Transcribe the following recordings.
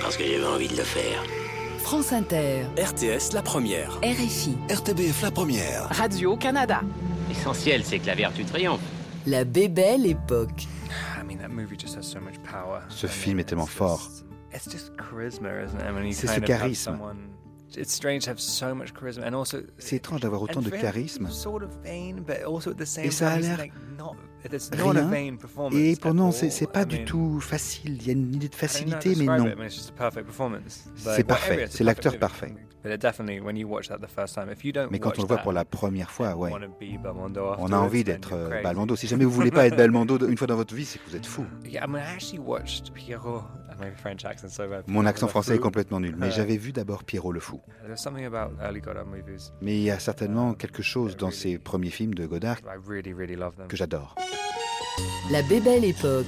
Parce que j'avais envie de le faire. France Inter, RTS La Première. RFI, RTBF La Première. Radio-Canada. L'essentiel, c'est que la vertu triomphe. La Bébelle Époque. Ce film est tellement fort. C'est ce charisme. C'est étrange d'avoir autant de charisme. Et ça a l'air rien. Et pourtant, c'est pas du tout facile. Il y a une idée de facilité, mais non. C'est parfait. C'est l'acteur parfait. Mais quand on le voit pour la première fois, ouais, on a envie d'être euh, Belmondo. Si jamais vous voulez pas être Belmondo une fois dans votre vie, c'est que vous êtes fou. Mon accent français est complètement nul, mais j'avais vu d'abord Pierrot le Fou. Mais il y a certainement quelque chose dans ces premiers films de Godard que j'adore. La Bébelle Époque,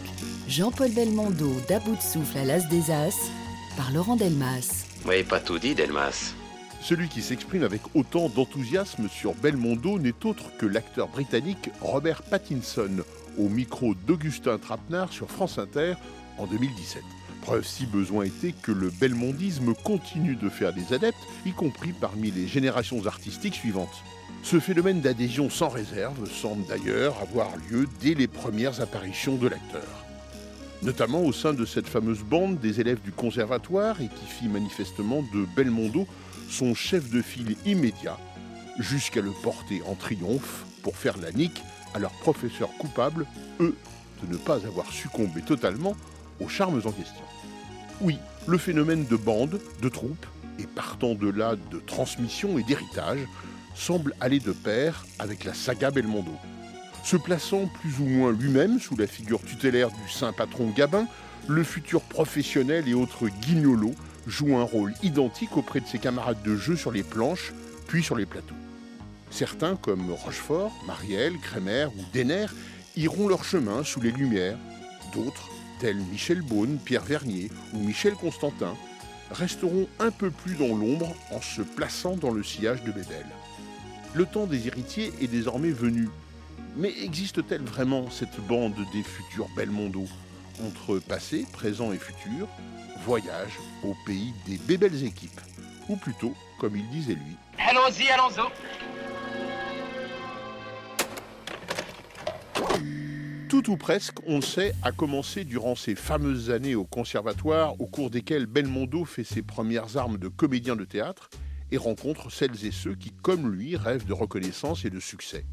Jean-Paul Belmondo d'À bout de souffle à l'As des As par Laurent Delmas. Oui, pas tout dit, Delmas. Celui qui s'exprime avec autant d'enthousiasme sur Belmondo n'est autre que l'acteur britannique Robert Pattinson, au micro d'Augustin Trapenard sur France Inter en 2017. Preuve si besoin était que le belmondisme continue de faire des adeptes, y compris parmi les générations artistiques suivantes. Ce phénomène d'adhésion sans réserve semble d'ailleurs avoir lieu dès les premières apparitions de l'acteur. Notamment au sein de cette fameuse bande des élèves du conservatoire et qui fit manifestement de Belmondo son chef de file immédiat, jusqu'à le porter en triomphe pour faire la nique à leurs professeurs coupables, eux, de ne pas avoir succombé totalement aux charmes en question. Oui, le phénomène de bande, de troupe, et partant de là de transmission et d'héritage, semble aller de pair avec la saga Belmondo. Se plaçant plus ou moins lui-même sous la figure tutélaire du saint patron Gabin, le futur professionnel et autres guignolos joue un rôle identique auprès de ses camarades de jeu sur les planches, puis sur les plateaux. Certains, comme Rochefort, Marielle, Crémer ou Denner, iront leur chemin sous les lumières. D'autres, tels Michel Beaune, Pierre Vernier ou Michel Constantin, resteront un peu plus dans l'ombre en se plaçant dans le sillage de Bébel. Le temps des héritiers est désormais venu. Mais existe-t-elle vraiment cette bande des futurs Belmondo? Entre passé, présent et futur, voyage au pays des bébelles équipes. Ou plutôt, comme il disait lui. Allons-y, allons-y. Tout ou presque, on le sait, a commencé durant ces fameuses années au conservatoire au cours desquelles Belmondo fait ses premières armes de comédien de théâtre et rencontre celles et ceux qui, comme lui, rêvent de reconnaissance et de succès.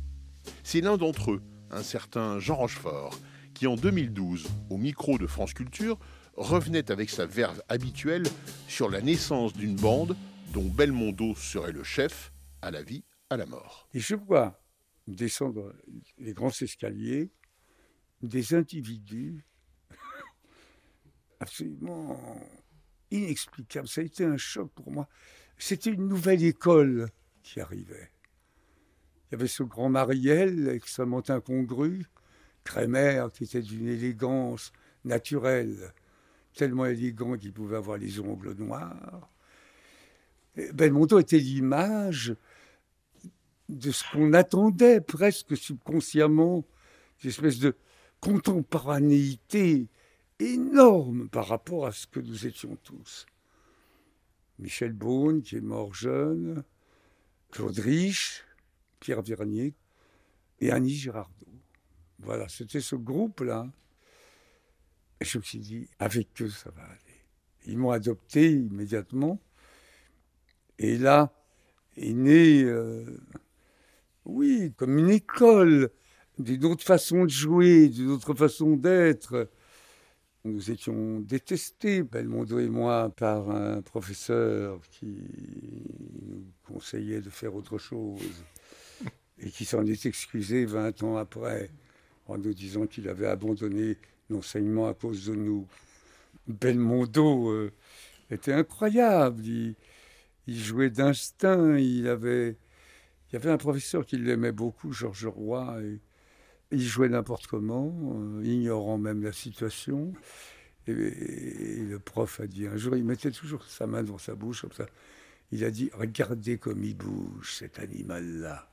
C'est l'un d'entre eux, un certain Jean Rochefort, qui en 2012, au micro de France Culture, revenait avec sa verve habituelle sur la naissance d'une bande dont Belmondo serait le chef à la vie, à la mort. Et je vois descendre les grands escaliers des individus absolument inexplicables. Ça a été un choc pour moi. C'était une nouvelle école qui arrivait. Il y avait ce grand Mariel extrêmement incongru, Crémer qui était d'une élégance naturelle, tellement élégant qu'il pouvait avoir les ongles noirs. Belmondo était l'image de ce qu'on attendait presque subconsciemment, une espèce de contemporanéité énorme par rapport à ce que nous étions tous. Michel Beaune, qui est mort jeune, Claude Rich, Pierre Vernier et Annie Girardot. Voilà, c'était ce groupe-là. Et je me suis dit, avec eux, ça va aller. Ils m'ont adopté immédiatement. Et là est né, euh, oui, comme une école, d'une autre façon de jouer, d'une autre façon d'être. Nous étions détestés, Belmondo et moi, par un professeur qui nous conseillait de faire autre chose et qui s'en est excusé 20 ans après en nous disant qu'il avait abandonné l'enseignement à cause de nous. Belmondo euh, était incroyable. Il, jouait d'instinct. Il avait, il y avait un professeur qui l'aimait beaucoup, Georges Roy. Il jouait n'importe comment, euh, ignorant même la situation. Et, le prof a dit un jour, il mettait toujours sa main dans sa bouche comme ça. Il a dit Regardez comme il bouge, cet animal-là.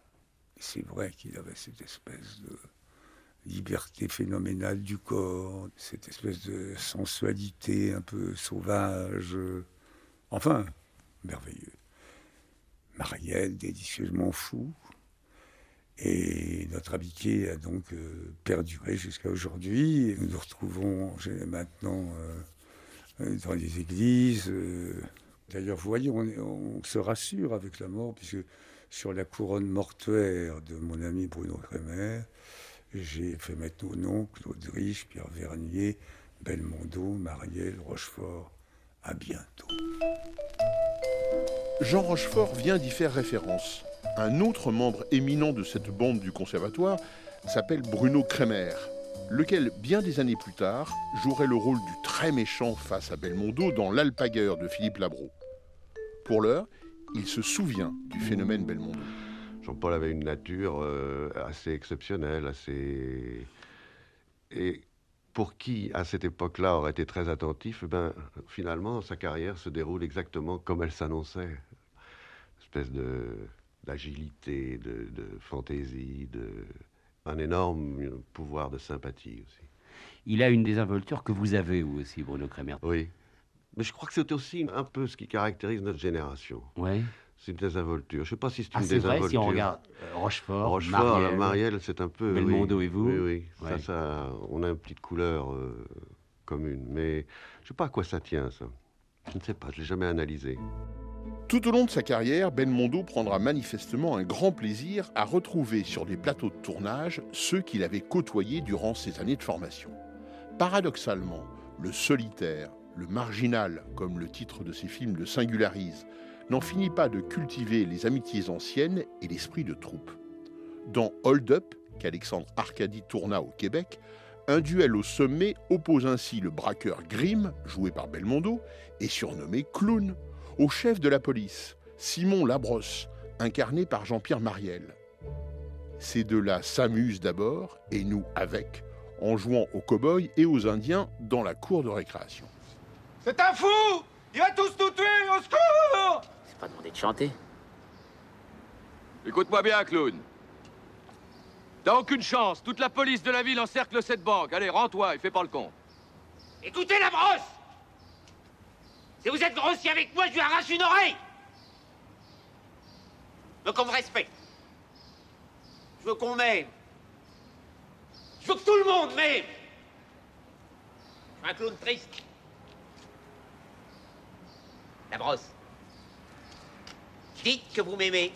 C'est vrai qu'il avait cette espèce de liberté phénoménale du corps, cette espèce de sensualité un peu sauvage. Enfin, merveilleux. Marielle, délicieusement fou. Et notre amitié a donc euh, perduré jusqu'à aujourd'hui. Nous nous retrouvons maintenant euh, dans les églises. Euh. D'ailleurs, vous voyez, on, se rassure avec la mort, puisque sur la couronne mortuaire de mon ami Bruno Kremer, j'ai fait mettre nos noms, Claude Rich, Pierre Vernier, Belmondo, Marielle, Rochefort. À bientôt. Jean Rochefort vient d'y faire référence. Un autre membre éminent de cette bande du conservatoire s'appelle Bruno Kremer, lequel, bien des années plus tard, jouerait le rôle du très méchant face à Belmondo dans L'Alpagueur de Philippe Labro. Pour l'heure, il se souvient du phénomène Belmondo. Jean-Paul avait une nature euh, assez exceptionnelle, assez. Et pour qui, à cette époque-là, aurait été très attentif, eh ben, finalement, sa carrière se déroule exactement comme elle s'annonçait. Une espèce de d'agilité, de, fantaisie, de, un énorme pouvoir de sympathie aussi. Il a une désinvolture que vous avez, vous aussi, Bruno Kremer. Oui. Mais je crois que c'est aussi un peu ce qui caractérise notre génération. Oui. C'est une désinvolture. Je ne sais pas si c'est une ah, désinvolture. Vrai, si on regarde euh, Rochefort, Rochefort, Marielle, c'est un peu. Belmondo et vous. Oui, oui. Ça, ça, on a une petite couleur euh, commune. Mais je ne sais pas à quoi ça tient, ça. Je ne sais pas, je ne l'ai jamais analysé. Tout au long de sa carrière, Ben Mondo prendra manifestement un grand plaisir à retrouver sur des plateaux de tournage ceux qu'il avait côtoyés durant ses années de formation. Paradoxalement, le solitaire, le marginal, comme le titre de ses films le singularise, n'en finit pas de cultiver les amitiés anciennes et l'esprit de troupe. Dans Hold Up, qu'Alexandre Arcadi tourna au Québec, un duel au sommet oppose ainsi le braqueur Grimm, joué par Belmondo, et surnommé Clown, au chef de la police, Simon Labrosse, incarné par Jean-Pierre Mariel. Ces deux-là s'amusent d'abord, et nous avec, en jouant aux cow-boys et aux Indiens dans la cour de récréation. C'est un fou Il va tous nous tuer Au secours C'est pas demandé de chanter. Écoute-moi bien, clown. T'as aucune chance. Toute la police de la ville encercle cette banque. Allez, rends-toi et fais pas le con. Écoutez la brosse si vous êtes grossier avec moi, je lui arrache une oreille. Je veux qu'on me respecte. Je veux qu'on m'aime. Je veux que tout le monde m'aime. Je suis un clown triste. La brosse. Dites que vous m'aimez.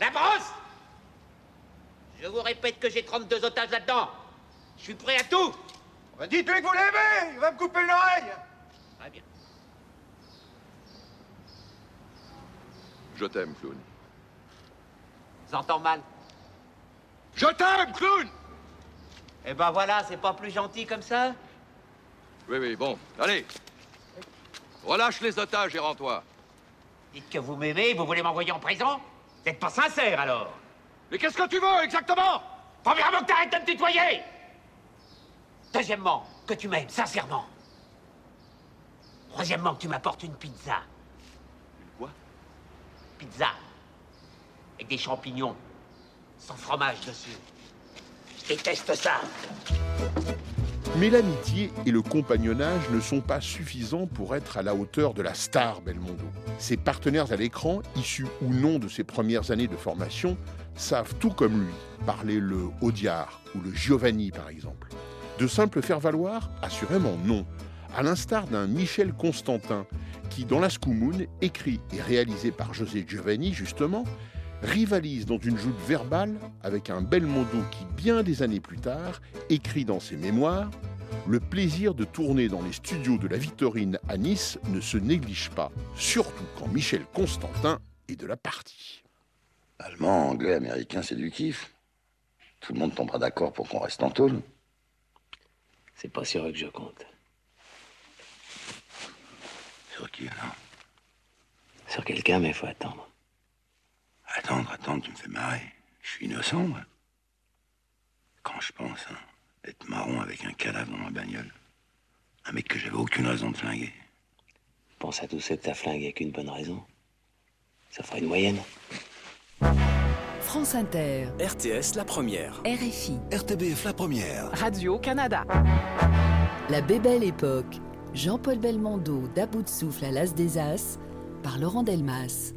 La brosse Je vous répète que j'ai 32 otages là-dedans. Je suis prêt à tout. Ben, dites-lui que vous l'aimez, il va me couper l'oreille. Très bien. Je t'aime, clown. J'entends mal? Je t'aime, clown Eh ben voilà, c'est pas plus gentil comme ça? Oui, oui, bon. Allez. Relâche les otages et rends-toi. Dites que vous m'aimez, vous voulez m'envoyer en prison? Vous n'êtes pas sincère, alors Mais qu'est-ce que tu veux, exactement? Premièrement, que t'arrêtes de me tutoyer Deuxièmement, que tu m'aimes sincèrement. Troisièmement, que tu m'apportes une pizza. Une quoi? Pizza. Avec des champignons. Sans fromage dessus. Je déteste ça. Mais l'amitié et le compagnonnage ne sont pas suffisants pour être à la hauteur de la star Belmondo. Ses partenaires à l'écran, issus ou non de ses premières années de formation, savent tout comme lui, parler le Audiard ou le Giovanni par exemple. De simple faire-valoir Assurément non. À l'instar d'un Michel Constantin, qui, dans La Scoumoune, écrit et réalisé par José Giovanni, justement, rivalise dans une joute verbale avec un Belmondo qui, bien des années plus tard, écrit dans ses mémoires Le plaisir de tourner dans les studios de la Victorine à Nice ne se néglige pas, surtout quand Michel Constantin est de la partie. Allemand, anglais, américain, c'est du kiff. Tout le monde tombera d'accord pour qu'on reste en tôle. C'est pas sur eux que je compte. Sur qui alors? Sur quelqu'un, mais il faut attendre. Attendre, attendre, tu me fais marrer. Je suis innocent, moi. Quand je pense hein, être marron avec un cadavre dans ma bagnole, un mec que j'avais aucune raison de flinguer. Pense à tous ceux que t'as flingué avec une bonne raison. Ça fera une moyenne. France Inter. RTS La Première. RFI. RTBF La Première. Radio-Canada. La bébelle époque. Jean-Paul Belmondo d'À bout de souffle à l'As des As par Laurent Delmas.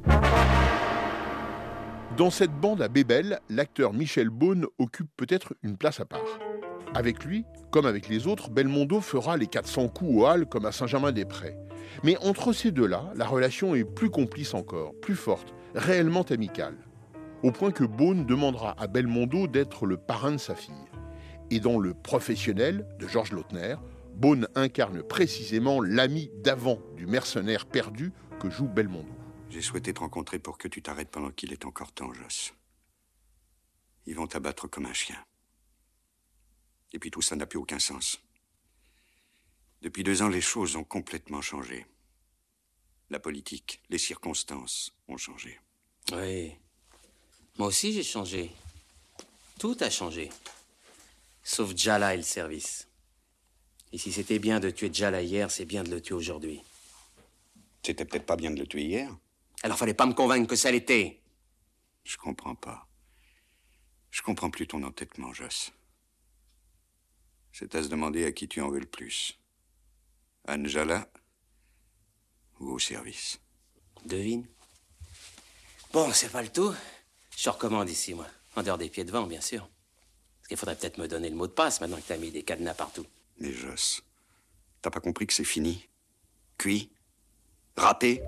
Dans cette bande à Bébel, l'acteur Michel Beaune occupe peut-être une place à part. Avec lui, comme avec les autres, Belmondo fera les 400 coups au hall comme à Saint-Germain-des-Prés. Mais entre ces deux-là, la relation est plus complice encore, plus forte, réellement amicale. Au point que Beaune demandera à Belmondo d'être le parrain de sa fille. Et dans Le Professionnel de Georges Lautner, Beaune incarne précisément l'ami d'avant du mercenaire perdu que joue Belmondo. J'ai souhaité te rencontrer pour que tu t'arrêtes pendant qu'il est encore temps, Joss. Ils vont t'abattre comme un chien. Et puis tout ça n'a plus aucun sens. Depuis deux ans, les choses ont complètement changé. La politique, les circonstances ont changé. Oui. Moi aussi, j'ai changé. Tout a changé. Sauf Jala et le service. Et si c'était bien de tuer Jala hier, c'est bien de le tuer aujourd'hui. C'était peut-être pas bien de le tuer hier. Alors fallait pas me convaincre que ça l'était. Je comprends pas. Je comprends plus ton entêtement, Joss. C'est à se demander à qui tu en veux le plus. Anjala ou au service? Devine. Bon, c'est pas le tout. Je recommande ici, moi. En dehors des pieds de vent, bien sûr. Parce qu'il faudrait peut-être me donner le mot de passe maintenant que t'as mis des cadenas partout. Mais Joss, t'as pas compris que c'est fini? Cuit? Râpé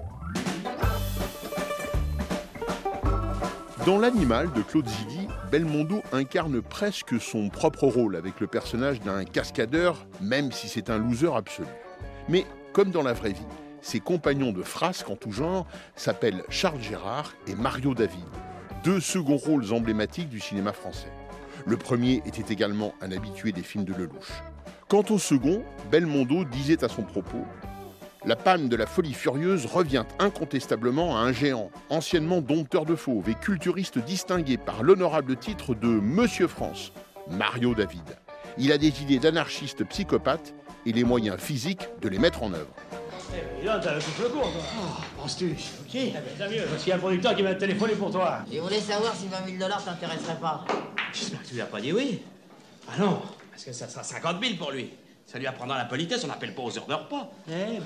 Dans L'Animal de Claude Zidi, Belmondo incarne presque son propre rôle avec le personnage d'un cascadeur, même si c'est un loser absolu. Mais comme dans la vraie vie, ses compagnons de frasque en tout genre s'appellent Charles Gérard et Mario David, deux seconds rôles emblématiques du cinéma français. Le premier était également un habitué des films de Lelouch. Quant au second, Belmondo disait à son propos La panne de la folie furieuse revient incontestablement à un géant, anciennement dompteur de fauves et culturiste distingué par l'honorable titre de Monsieur France, Mario David. Il a des idées d'anarchiste psychopathe et les moyens physiques de les mettre en œuvre. Eh, là, t'as le souffle court, toi. Oh, penses-tu? Ok. Eh tant mieux, parce qu'il y a un producteur qui m'a téléphoné pour toi. Il voulait savoir si 20 000 dollars t'intéresserait pas. J'espère que tu lui as pas dit oui. Ah non, parce que ça sera 50 000 pour lui. Ça lui apprendra la politesse, on n'appelle pas aux heures de repas. Eh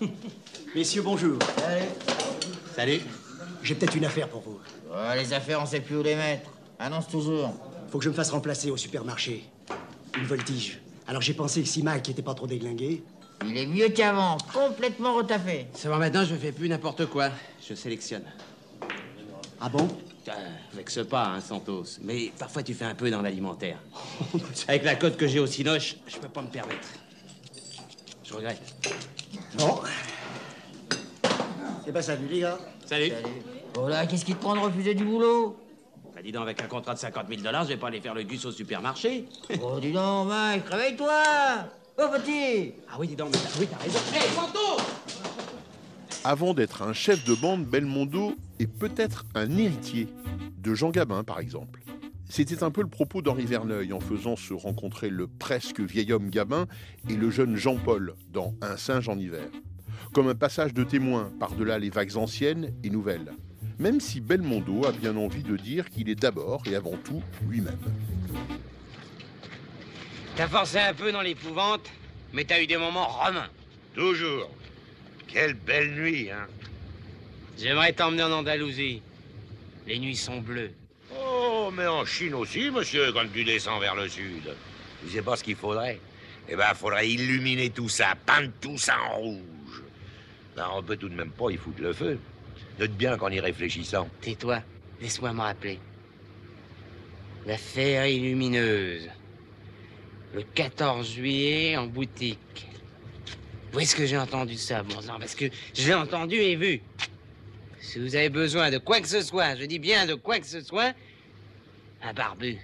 ben. Messieurs, bonjour. Salut. Salut. J'ai peut-être une affaire pour vous. Ouais, les affaires, on sait plus où les mettre. Annonce toujours. Faut que je me fasse remplacer au supermarché. Une voltige. Alors j'ai pensé que si Mike était pas trop déglingué. Il est mieux qu'avant, complètement retaffé. Ça va maintenant, je fais plus n'importe quoi. Je sélectionne. Ah bon? Avec ce pas, hein, Santos. Mais parfois, tu fais un peu dans l'alimentaire. Avec la cote que j'ai au Cinoche, je peux pas me permettre. Je regrette. Bon. C'est pas salut, les gars. Salut. Oh là, qu'est-ce qui te prend de refuser du boulot? Bah, dis donc, avec un contrat de 50 000 dollars, je vais pas aller faire le gus au supermarché. Oh, dis donc, Mike, réveille-toi Oh, petit Ah oui, dis donc, mais oui, t'as raison. Hé, Santos Avant d'être un chef de bande, Belmondo est peut-être un héritier de Jean Gabin, par exemple. C'était un peu le propos d'Henri Verneuil en faisant se rencontrer le presque vieil homme Gabin et le jeune Jean-Paul dans Un singe en hiver. Comme un passage de témoin par-delà les vagues anciennes et nouvelles. Même si Belmondo a bien envie de dire qu'il est d'abord et avant tout lui-même. T'as forcé un peu dans l'épouvante, mais t'as eu des moments romains. Toujours. Quelle belle nuit, hein J'aimerais t'emmener en Andalousie. Les nuits sont bleues. Oh, mais en Chine aussi, monsieur, quand tu descends vers le sud. Tu sais pas ce qu'il faudrait? Eh ben, faudrait illuminer tout ça, peindre tout ça en rouge. Ben, on peut tout de même pas y foutre le feu. Note bien qu'en y réfléchissant. Tais-toi, laisse-moi me rappeler. La féerie lumineuse. Le 14 juillet en boutique. Où est-ce que j'ai entendu ça, bon sang? Parce que je l'ai entendu et vu. Si vous avez besoin de quoi que ce soit, je dis bien de quoi que ce soit, un barbu.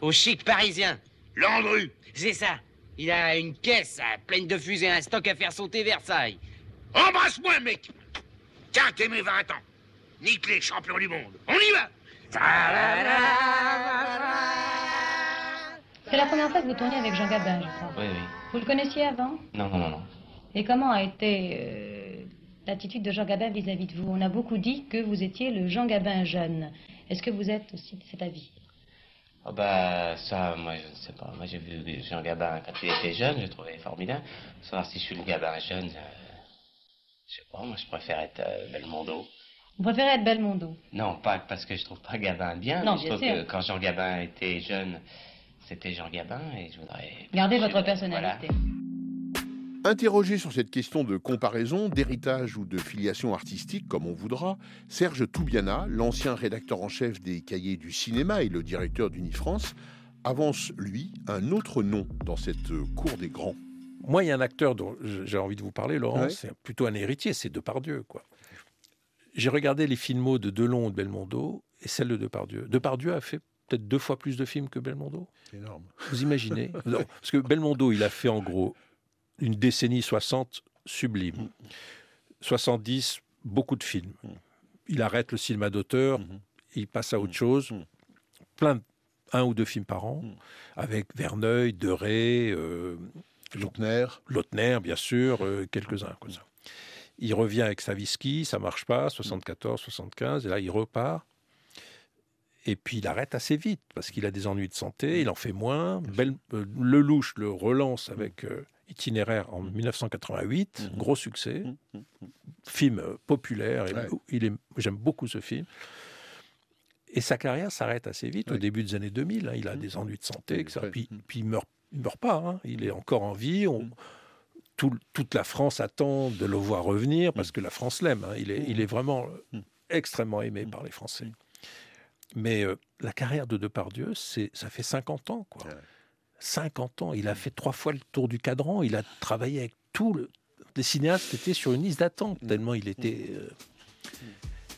Au chic parisien. Landru C'est ça. Il a une caisse pleine de fusées, un stock à faire sauter Versailles. Embrasse-moi, mec Tiens, t'es mes 20 ans. Nique les champions du monde. On y va C'est la première fois que vous tournez avec Jean Gabin, je crois. Oui, oui. Vous le connaissiez avant? Non, non, non, non. Et comment a été euh, l'attitude de Jean Gabin vis-à-vis de vous? On a beaucoup dit que vous étiez le Jean Gabin jeune. Est-ce que vous êtes aussi de cet avis? Oh bah ça, moi je ne sais pas. Moi j'ai vu Jean Gabin quand il était jeune, je le trouvais formidable. Savoir si je suis le Gabin jeune, euh, je sais pas, moi je préfère être euh, Belmondo. Vous préférez être Belmondo? Non, pas parce que je trouve pas Gabin bien. Non, mais je trouve sûr. que quand Jean Gabin était jeune, c'était Jean Gabin et je voudrais... Gardez je- votre personnalité. Interrogé sur cette question de comparaison, d'héritage ou de filiation artistique, comme on voudra, Serge Toubiana, l'ancien rédacteur en chef des cahiers du cinéma et le directeur d'Unifrance, avance, lui, un autre nom dans cette cour des grands. Moi, il y a un acteur dont j'ai envie de vous parler, Laurent, Ouais. c'est plutôt un héritier, c'est Depardieu. Quoi. J'ai regardé les filmos de Delon et de Belmondo et celle de Depardieu. Depardieu a fait peut-être deux fois plus de films que Belmondo? C'est énorme. Vous imaginez? Non, Parce que Belmondo, il a fait en gros une décennie 60 sublime. 70, beaucoup de films. Il arrête le cinéma d'auteur, il passe à autre chose. Plein de, un ou deux films par an, avec Verneuil, Deray, euh, Lautner. Lautner, bien sûr, euh, quelques-uns ça. Il revient avec Saviski, ça marche pas, 74, 75, et là il repart. Et puis il arrête assez vite parce qu'il a des ennuis de santé, il en fait moins. Bel- euh, Lelouch le relance avec euh, Itinéraire en 1988, gros succès, film euh, populaire. et Ouais. il est, j'aime beaucoup ce film. Et sa carrière s'arrête assez vite au début des années 2000. hein. il a des ennuis de santé, etc. Puis, puis il meurt, il meurt pas. hein. Il est encore en vie. On- tout- toute la France attend de le voir revenir parce que la France l'aime. hein. Il, est, il est vraiment euh, extrêmement aimé par les Français. Mais euh, la carrière de Depardieu, c'est, ça fait 50 ans. Quoi. 50 ans. Il a fait trois fois le tour du cadran. Il a travaillé avec tout le. Les cinéastes qui étaient sur une liste d'attente, tellement il était. euh,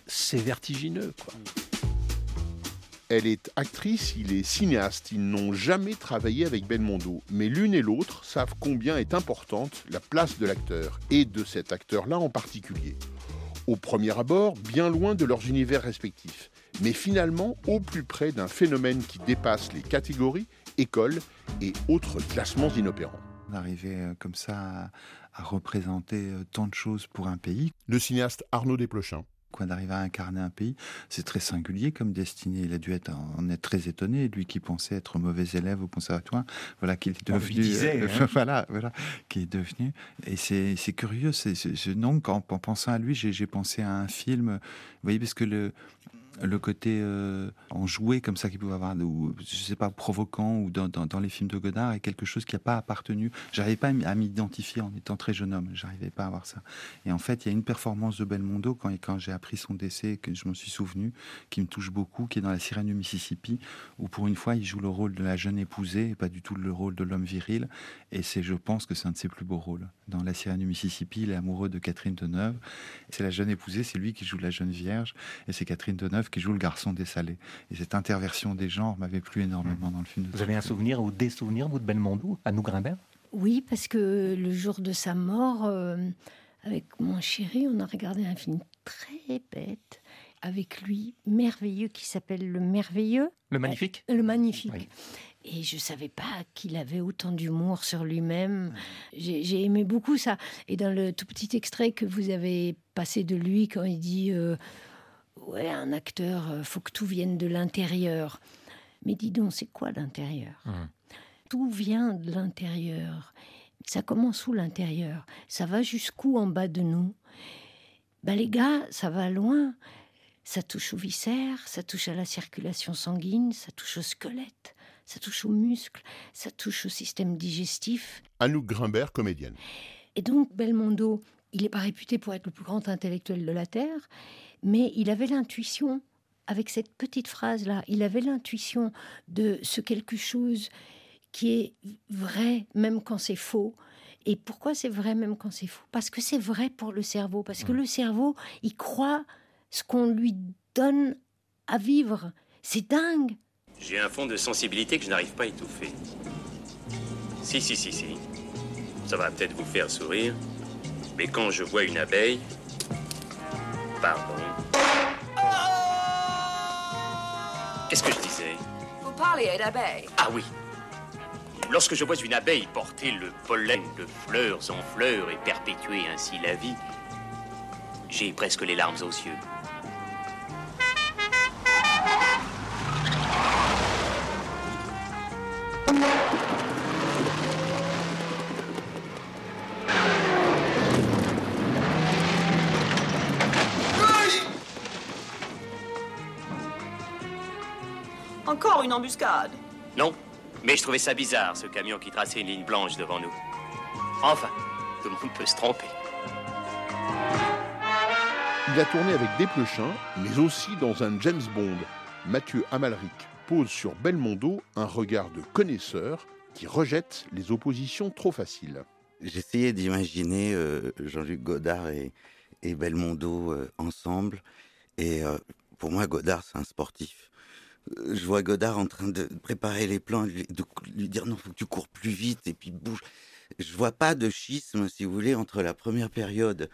c'est vertigineux. Quoi. Elle est actrice, il est cinéaste. Ils n'ont jamais travaillé avec Belmondo. Mais l'une et l'autre savent combien est importante la place de l'acteur, et de cet acteur-là en particulier. Au premier abord, bien loin de leurs univers respectifs, mais finalement au plus près d'un phénomène qui dépasse les catégories, écoles et autres classements inopérants. D'arriver euh, comme ça à, à représenter euh, tant de choses pour un pays. Le cinéaste Arnaud Desplechin. Quoi, d'arriver à incarner un pays, c'est très singulier comme destinée. Il a dû être, en être très étonné, lui qui pensait être mauvais élève au conservatoire, voilà qu'il est On lui devenu. disait, euh, hein. voilà, voilà, qui est devenu. Et c'est c'est curieux. C'est c'est- ce nom, quand, en pensant à lui, j'ai j'ai pensé à un film. Vous voyez, parce que le le côté euh, enjoué comme ça qu'il pouvait avoir, ou je sais pas, provoquant, ou dans, dans, les films de Godard, est quelque chose qui n'a pas appartenu. J'arrivais pas à m'identifier en étant très jeune homme, j'arrivais pas à avoir ça. Et en fait, il y a une performance de Belmondo, quand, quand j'ai appris son décès, que je m'en suis souvenu, qui me touche beaucoup, qui est dans La Sirène du Mississippi, où pour une fois, il joue le rôle de la jeune épousée, et pas du tout le rôle de l'homme viril. Et c'est, je pense que c'est un de ses plus beaux rôles. Dans La Sirène du Mississippi, il est amoureux de Catherine Deneuve. C'est la jeune épousée, c'est lui qui joue la jeune vierge, et c'est Catherine Deneuve qui joue le garçon dessalé. Et cette interversion des genres m'avait plu énormément dans le film. De Vous avez un souvenir ou des souvenirs, vous, de Belmondo, à nous Grimbert? Oui, parce que le jour de sa mort, euh, avec mon chéri, on a regardé un film très bête avec lui, merveilleux, qui s'appelle Le Merveilleux. Le Magnifique? Le Magnifique. Et je savais pas qu'il avait autant d'humour sur lui-même. J'ai j'ai aimé beaucoup ça. Et dans le tout petit extrait que vous avez passé de lui, quand il dit euh, Ouais, un acteur, euh, faut que tout vienne de l'intérieur. Mais dis donc, c'est quoi l'intérieur? Tout vient de l'intérieur. Ça commence où l'intérieur? Ça va jusqu'où en bas de nous? Ben, Les gars, ça va loin. Ça touche aux viscères, ça touche à la circulation sanguine, ça touche au squelette, ça touche aux muscles, ça touche au système digestif. Anouk Grimbert, comédienne. Et donc, Belmondo, il n'est pas réputé pour être le plus grand intellectuel de la Terre, mais il avait l'intuition, avec cette petite phrase-là, il avait l'intuition de ce quelque chose qui est vrai, même quand c'est faux. Et pourquoi c'est vrai, même quand c'est faux? Parce que c'est vrai pour le cerveau. Parce que le cerveau, il croit ce qu'on lui donne à vivre. C'est dingue. J'ai un fond de sensibilité que je n'arrive pas à étouffer. Si, si, si, si. Ça va peut-être vous faire sourire. Mais quand je vois une abeille... Pardon. Qu'est-ce que je disais? Vous parliez d'abeilles. Ah oui. Lorsque je vois une abeille porter le pollen de fleurs en fleurs et perpétuer ainsi la vie, j'ai presque les larmes aux yeux. Embuscade. Non, mais je trouvais ça bizarre, ce camion qui traçait une ligne blanche devant nous. Enfin, tout le monde peut se tromper. Il a tourné avec Desplechin, mais aussi dans un James Bond. Mathieu Amalric pose sur Belmondo un regard de connaisseur qui rejette les oppositions trop faciles. J'essayais d'imaginer euh, Jean-Luc Godard et, Belmondo euh, ensemble. Et euh, pour moi, Godard, c'est un sportif. Je vois Godard en train de préparer les plans, de lui dire non, faut que tu cours plus vite et puis bouge. Je vois pas de schisme, si vous voulez, entre la première période,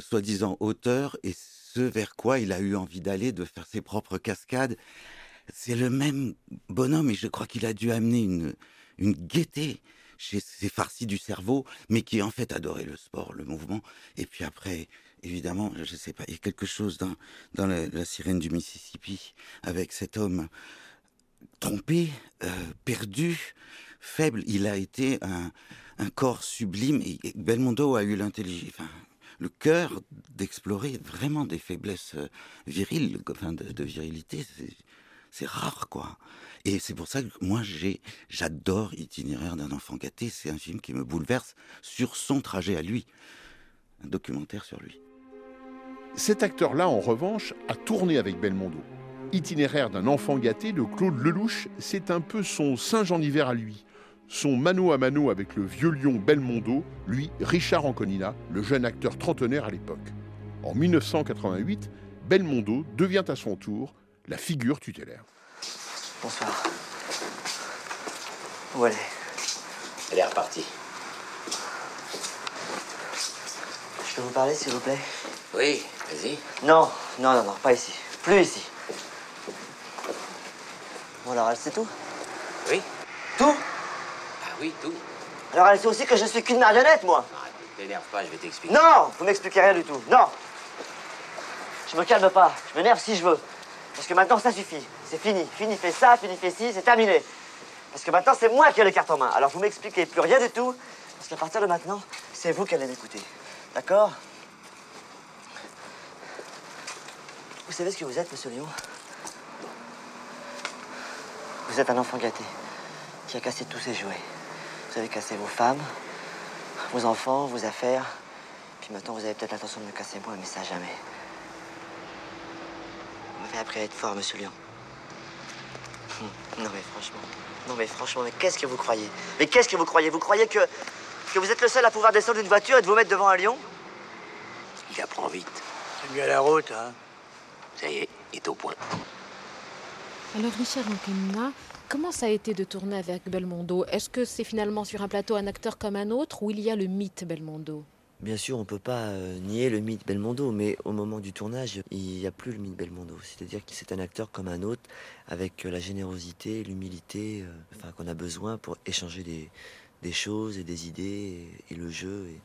soi-disant auteur, et ce vers quoi il a eu envie d'aller, de faire ses propres cascades. C'est le même bonhomme et je crois qu'il a dû amener une, une gaieté chez ces farcis du cerveau, mais qui en fait adorait le sport, le mouvement. Et puis après, évidemment, je ne sais pas, il y a quelque chose dans, la, sirène du Mississippi avec cet homme trompé, euh, perdu, faible. Il a été un, corps sublime et, Belmondo a eu l'intelligence, le cœur d'explorer vraiment des faiblesses euh, viriles, de, virilité. C'est rare, quoi. Et c'est pour ça que moi, j'adore Itinéraire d'un enfant gâté. C'est un film qui me bouleverse sur son trajet à lui. Un documentaire sur lui. Cet acteur-là, en revanche, a tourné avec Belmondo. Itinéraire d'un enfant gâté de Claude Lelouch, c'est un peu son Saint-Jean d'hiver à lui. Son mano à mano avec le vieux lion Belmondo, lui, Richard Anconina, le jeune acteur trentenaire à l'époque. En 1988, Belmondo devient à son tour la figure tutélaire. Bonsoir. Où elle est? Elle est repartie. Je peux vous parler, s'il vous plaît? Oui, Non, non, non, non, pas ici. Plus ici. Bon, alors elle sait tout? Oui. Tout? Ah oui, tout. Alors elle sait aussi que je suis qu'une marionnette, moi Ah, t'énerve pas, je vais t'expliquer. Non, vous m'expliquez rien du tout. Non Je me calme pas. Je m'énerve si je veux. Parce que maintenant, ça suffit. C'est fini. Fini fait ça, fini fait ci, c'est terminé. Parce que maintenant, c'est moi qui ai les cartes en main. Alors, vous m'expliquez plus rien du tout. Parce qu'à partir de maintenant, c'est vous qui allez m'écouter. D'accord? Vous savez ce que vous êtes, monsieur Léon Vous êtes un enfant gâté qui a cassé tous ses jouets. Vous avez cassé vos femmes, vos enfants, vos affaires. Puis maintenant, vous avez peut-être l'intention de me casser moi, mais ça jamais. Vous m'avez appris à être fort, monsieur Léon. Non mais franchement, non mais franchement, mais qu'est-ce que vous croyez Mais qu'est-ce que vous croyez Vous croyez que, que vous êtes le seul à pouvoir descendre d'une voiture et de vous mettre devant un lion? Il apprend vite. C'est mieux à la route, hein Ça y est, il est au point. Alors Richard Anconina, comment ça a été de tourner avec Belmondo? Est-ce que c'est finalement sur un plateau un acteur comme un autre ou il y a le mythe Belmondo? Bien sûr, on ne peut pas euh, nier le mythe Belmondo, mais au moment du tournage, il n'y a plus le mythe Belmondo. C'est-à-dire que c'est un acteur comme un autre, avec euh, la générosité, l'humilité euh, enfin, qu'on a besoin pour échanger des, des choses et des idées, et, le jeu, et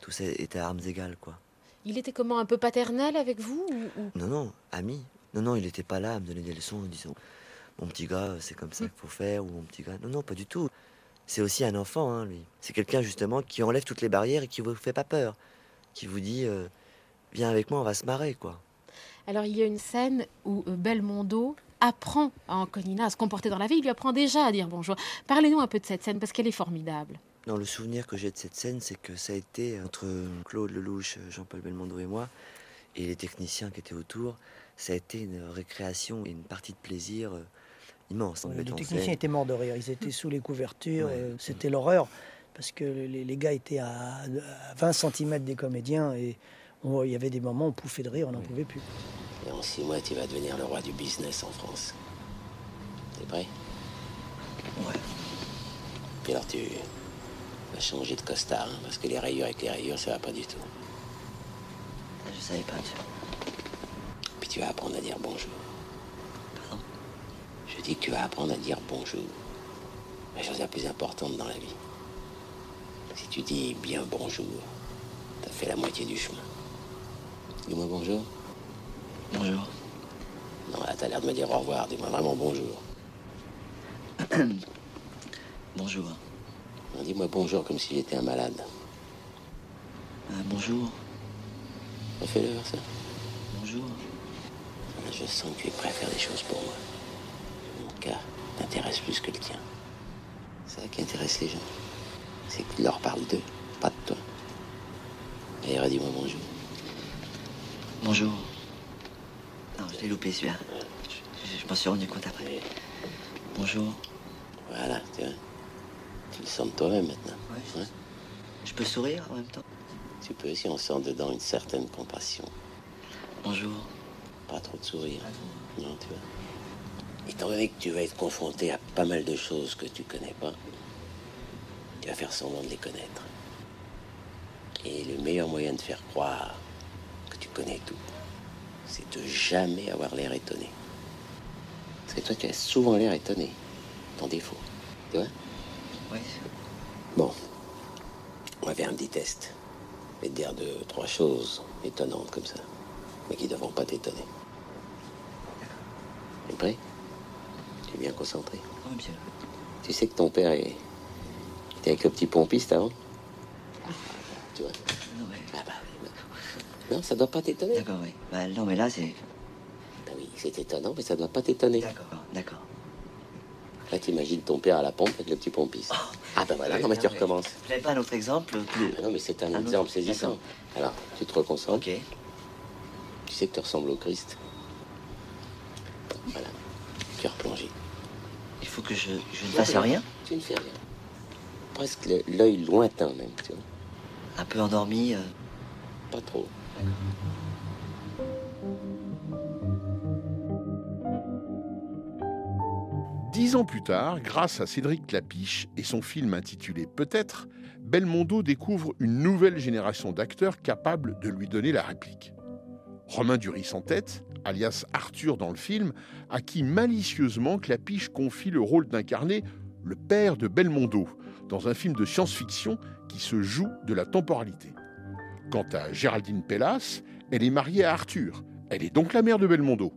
tout ça est à armes égales, quoi. Il était comment, un peu paternel avec vous Non, non, ami. Non, non, il n'était pas là à me donner des leçons en disant « Mon petit gars, c'est comme ça qu'il faut faire » ou « Mon petit gars... » Non, non, pas du tout. C'est aussi un enfant, hein, lui. C'est quelqu'un justement qui enlève toutes les barrières et qui vous fait pas peur, qui vous dit euh, viens avec moi, on va se marrer, quoi. Alors il y a une scène où euh, Belmondo apprend à Anconina à se comporter dans la vie. Il lui apprend déjà à dire bonjour. Parlez-nous un peu de cette scène parce qu'elle est formidable. Non, le souvenir que j'ai de cette scène, c'est que ça a été entre Claude Lelouch, Jean-Paul Belmondo et moi, et les techniciens qui étaient autour. Ça a été une récréation et une partie de plaisir. Euh, immense. les techniciens étaient morts de rire. Ils étaient sous les couvertures. Euh, c'était l'horreur parce que les, gars étaient à, 20 cm des comédiens et il y avait des moments où on pouffait de rire, on n'en pouvait plus. Et en six mois, tu vas devenir le roi du business en France. T'es prêt? Ouais. Puis alors, tu, Va changer de costard, hein, parce que les rayures avec les rayures, ça va pas du tout. Je savais pas. Puis tu vas apprendre à dire bonjour. Pardon? Je dis que tu vas apprendre à dire bonjour. La chose la plus importante dans la vie. Si tu dis bien bonjour, t'as fait la moitié du chemin. Dis-moi bonjour. Bonjour. Non, là, t'as l'air de me dire au revoir. Dis-moi vraiment bonjour. bonjour. Dis-moi bonjour comme si j'étais un malade. Ah, bonjour. Fais-le voir ça? Bonjour. Je sens que tu es prêt à faire des choses pour moi. Mon cas t'intéresse plus que le tien. C'est ça qui intéresse les gens. C'est que tu leur parles d'eux, pas de toi. Et redis-moi bonjour. Bonjour. Non, je l'ai loupé celui-là. Je, je m'en suis rendu compte après. Bonjour. Voilà, tu vois. Tu le sens de toi-même maintenant. Ouais. Je peux sourire en même temps? Tu peux si on sent dedans une certaine compassion. Bonjour. Pas trop de sourire. Non, tu vois. Étant donné que tu vas être confronté à pas mal de choses que tu connais pas, tu vas faire semblant de les connaître. Et le meilleur moyen de faire croire que tu connais tout, c'est de jamais avoir l'air étonné. Parce que toi, tu as souvent l'air étonné. Ton défaut. Tu vois? Oui. Bon. On va faire un petit test. Je vais te dire deux, trois choses étonnantes comme ça. Mais qui ne devront pas t'étonner. Tu es prêt? Tu es bien concentré? Oui, bien. Tu sais que ton père est... était avec le petit pompiste avant? Tu vois? Non, ouais. Ah bah, oui. Non, ça doit pas t'étonner. D'accord, oui. Bah, non, mais là, c'est. Bah oui, c'est étonnant, mais ça doit pas t'étonner. D'accord, d'accord. Là, t'imagines ton père à la pompe avec le petit pompiste. ah bah voilà, non, mais tu recommences. Vous n'avez pas un autre exemple plus... Ah non, mais c'est un, Un exemple autre saisissant. Alors, tu te reconcentres. Ok. Tu sais que tu ressembles au Christ. Voilà. Tu replongé. Il faut que je, je ne fasse rien Tu ne fais rien. Presque l'œil lointain même, tu vois. Un peu endormi euh, Pas trop. Dix ans plus tard, grâce à Cédric Clapiche et son film intitulé Peut-être, Belmondo découvre une nouvelle génération d'acteurs capables de lui donner la réplique. Romain Duris en tête, alias Arthur dans le film, à qui malicieusement Clapiche confie le rôle d'incarner le père de Belmondo dans un film de science-fiction qui se joue de la temporalité. Quant à Géraldine Pellas, elle est mariée à Arthur. Elle est donc la mère de Belmondo.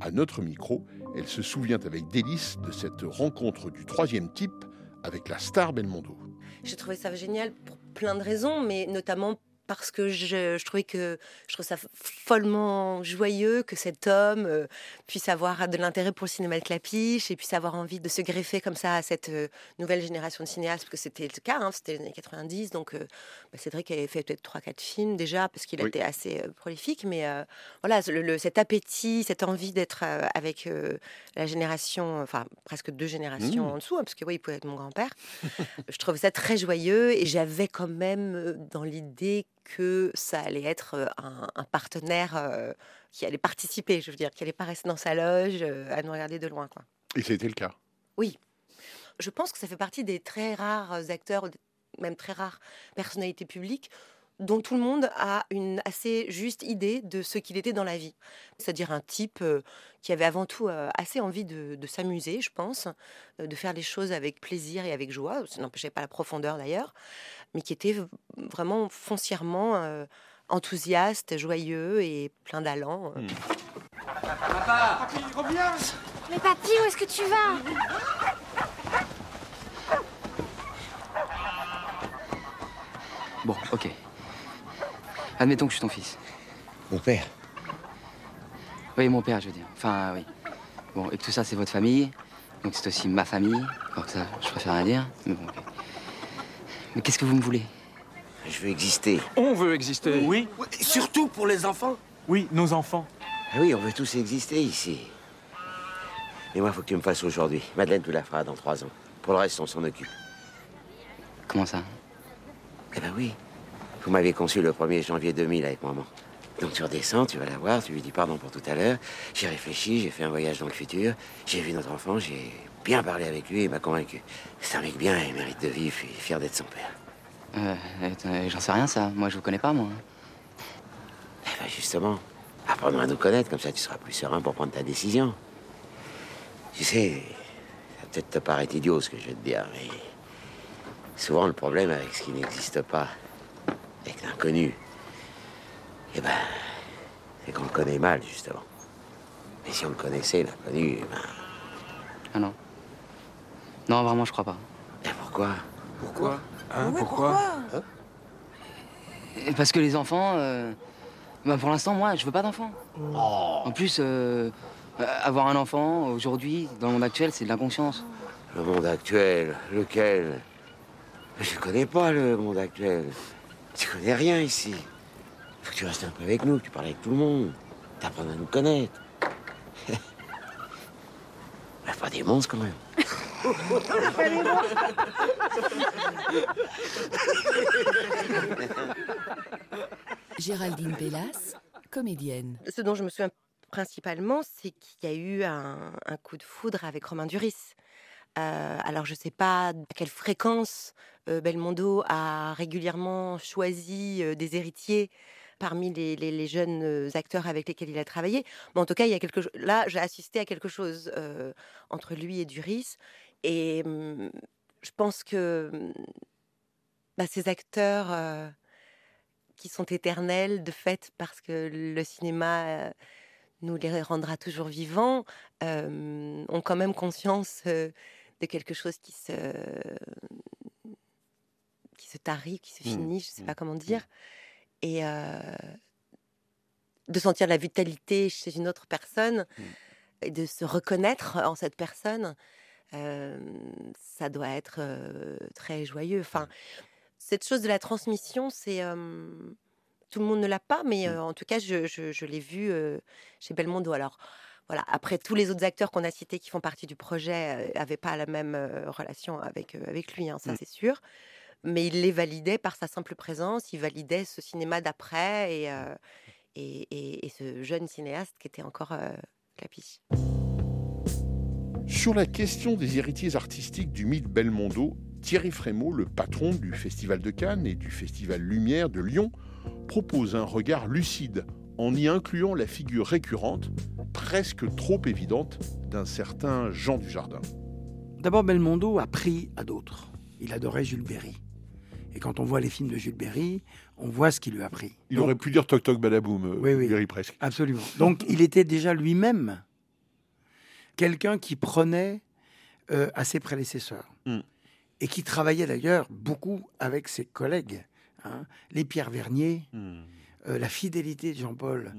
À notre micro, elle se souvient avec délice de cette rencontre du troisième type avec la star Belmondo. J'ai trouvé ça génial pour plein de raisons, mais notamment parce que je, je trouvais que je trouve ça follement joyeux que cet homme euh, puisse avoir de l'intérêt pour le cinéma de Clapiche et puisse avoir envie de se greffer comme ça à cette euh, nouvelle génération de cinéastes, parce que c'était le cas, hein, c'était les années 90, donc euh, bah, Cédric avait fait peut-être 3-4 films déjà, parce qu'il Oui. était assez euh, prolifique, mais voilà, le- le- cet appétit, cette envie d'être avec la génération, enfin presque deux générations Mmh. en dessous, hein, parce que oui, il pouvait être mon grand-père. je trouvais ça très joyeux et j'avais quand même dans l'idée que ça allait être euh, un, un partenaire euh, qui allait participer, je veux dire, qui allait pas rester dans sa loge euh, à nous regarder de loin, quoi. Et c'était le cas. Oui, je pense que ça fait partie des très rares acteurs, même très rares personnalités publiques dont tout le monde a une assez juste idée de ce qu'il était dans la vie. C'est-à-dire un type qui avait avant tout assez envie de, de s'amuser, je pense, de faire les choses avec plaisir et avec joie, ça n'empêchait pas la profondeur d'ailleurs, mais qui était vraiment foncièrement euh, enthousiaste, joyeux et plein d'allant. euh. Papa Papy, reviens Mais papy, où est-ce que tu vas? Bon, ok. Admettons que je suis ton fils. Mon père. Oui, mon père, je veux dire. Enfin, oui. Bon, et que tout ça, c'est votre famille? Donc c'est aussi ma famille? Alors que ça, je préfère rien dire. Mais bon, ok. Mais qu'est-ce que vous me voulez? Je veux exister. On veut exister. Oui. Surtout pour les enfants. Oui, nos enfants. Ah oui, on veut tous exister ici. Et moi, faut que tu me fasses aujourd'hui. Madeleine, tu la feras dans trois ans. Pour le reste, on s'en occupe. Comment ça? Eh ben oui. Vous m'avez conçu le 1er janvier 2000 avec maman. Donc tu redescends, tu vas la voir, tu lui dis pardon pour tout à l'heure. J'ai réfléchi, j'ai fait un voyage dans le futur, j'ai vu notre enfant, j'ai bien parlé avec lui et il m'a convaincu. C'est un mec bien, il mérite de vivre, il est fier d'être son père. Euh, J'en sais rien, ça. Moi, je vous connais pas, moi. Eh ben justement, apprendre à nous connaître, comme ça tu seras plus serein pour prendre ta décision. Tu sais, ça peut-être te paraître idiot ce que je vais te dire, mais souvent le problème avec ce qui n'existe pas, avec l'inconnu, eh ben, c'est qu'on le connaît mal, justement. Mais si on le connaissait, l'inconnu, eh ben... Ah non. Non, vraiment, je crois pas. Et pourquoi? Pourquoi? Hein, pourquoi, Parce que les enfants... euh, bah, pour l'instant, moi, je veux pas d'enfants. En plus, euh, euh, avoir un enfant, aujourd'hui, dans le monde actuel, c'est de l'inconscience. Le monde actuel, lequel? Je connais pas le monde actuel. Tu connais rien ici. Faut que tu restes un peu avec nous, que tu parles avec tout le monde. T'apprends à nous connaître. Bah, pas des monstres quand même. Géraldine Pellas, comédienne. Ce dont je me souviens principalement, c'est qu'il y a eu un, un coup de foudre avec Romain Duris. Euh, alors, je ne sais pas à quelle fréquence euh, Belmondo a régulièrement choisi euh, des héritiers parmi les, les- les jeunes euh, acteurs avec lesquels il a travaillé. Mais en tout cas, il y a quelque. Là, j'ai assisté à quelque chose euh, entre lui et Duris. Et hum, je pense que hum, bah, ces acteurs euh, qui sont éternels, de fait, parce que le cinéma euh, nous les rendra toujours vivants, ont quand même conscience de quelque chose qui se qui se tarit, qui se Mmh, finit, je ne sais mmh, pas comment dire, et euh, de sentir la vitalité chez une autre personne et de se reconnaître en cette personne, euh, ça doit être euh, très joyeux. Enfin, cette chose de la transmission, c'est euh, tout le monde ne l'a pas, mais euh, en tout cas, je, je- je l'ai vu chez Belmondo. Alors, voilà. Après, tous les autres acteurs qu'on a cités qui font partie du projet n'avaient pas la même relation avec, avec lui, hein, ça Mm. c'est sûr. Mais il les validait par sa simple présence, il validait ce cinéma d'après et, euh, et, et- et ce jeune cinéaste qui était encore euh, Clapiche. Sur la question des héritiers artistiques du mythe Belmondo, Thierry Frémaux, le patron du Festival de Cannes et du Festival Lumière de Lyon, propose un regard lucide en y incluant la figure récurrente, presque trop évidente, d'un certain Jean Dujardin. D'abord, Belmondo a pris à d'autres. Il adorait Jules Berry. Et quand on voit les films de Jules Berry, on voit ce qu'il lui a pris. Il Donc- aurait pu dire Toc Toc Badaboum, euh, Oui, oui. Berry presque. Absolument. Donc, il était déjà lui-même quelqu'un qui prenait euh, à ses prédécesseurs Mm. et qui travaillait d'ailleurs beaucoup avec ses collègues. hein. Les Pierre Vernier, Mm. euh, la fidélité de Jean-Paul,